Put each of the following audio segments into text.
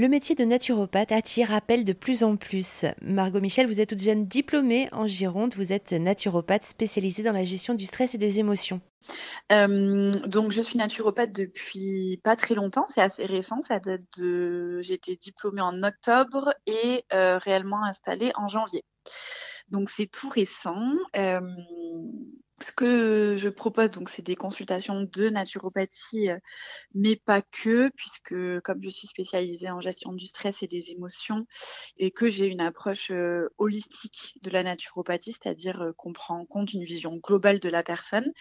Le métier de naturopathe attire, appelle de plus en plus. Margot Michel, vous êtes toute jeune diplômée en Gironde, vous êtes naturopathe spécialisée dans la gestion du stress et des émotions. Euh, donc je suis naturopathe depuis pas très longtemps, c'est assez récent, ça date de j'ai été diplômée en octobre et euh, réellement installée en janvier. Donc c'est tout récent. Euh, ce que je propose, donc, c'est des consultations de naturopathie, euh, mais pas que, puisque comme je suis spécialisée en gestion du stress et des émotions, et que j'ai une approche euh, holistique de la naturopathie, c'est-à-dire euh, qu'on prend en compte une vision globale de la personne,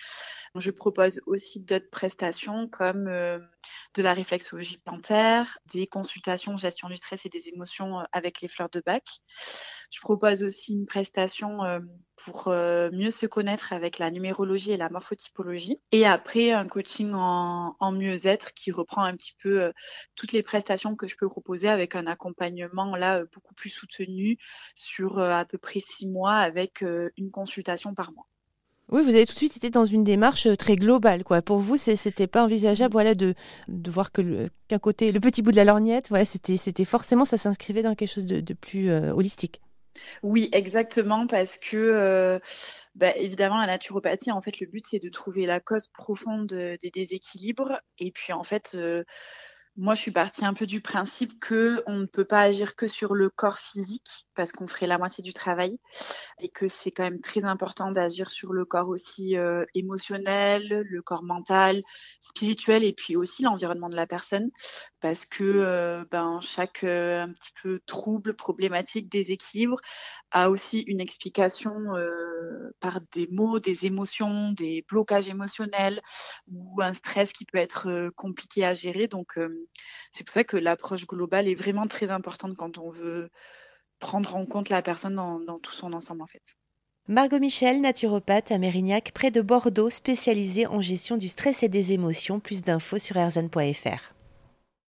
je propose aussi d'autres prestations comme de la réflexologie plantaire, des consultations gestion du stress et des émotions avec les fleurs de bac. Je propose aussi une prestation pour mieux se connaître avec la numérologie et la morphotypologie. Et après, un coaching en, mieux-être qui reprend un petit peu toutes les prestations que je peux proposer avec un accompagnement là beaucoup plus soutenu sur à peu près six mois avec une consultation par mois. Oui, vous avez tout de suite été dans une démarche très globale, quoi. Pour vous, c'était pas envisageable, voilà, de, de voir que qu'un côté, le petit bout de la lorgnette, voilà, c'était, c'était forcément, ça s'inscrivait dans quelque chose de, plus holistique. Oui, exactement, parce que euh, bah, évidemment, la naturopathie, en fait, le but, c'est de trouver la cause profonde des déséquilibres. Et puis, en fait, euh, moi, je suis partie un peu du principe que on ne peut pas agir que sur le corps physique parce qu'on ferait la moitié du travail et que c'est quand même très important d'agir sur le corps aussi euh, émotionnel, le corps mental, spirituel et puis aussi l'environnement de la personne parce que euh, ben chaque euh, un petit peu trouble, problématique, déséquilibre a aussi une explication par des mots, des émotions, des blocages émotionnels ou un stress qui peut être compliqué à gérer. Donc c'est pour ça que l'approche globale est vraiment très importante quand on veut prendre en compte la personne dans, tout son ensemble en fait. Margot Michel, naturopathe à Mérignac, près de Bordeaux, spécialisée en gestion du stress et des émotions. Plus d'infos sur erzan.fr.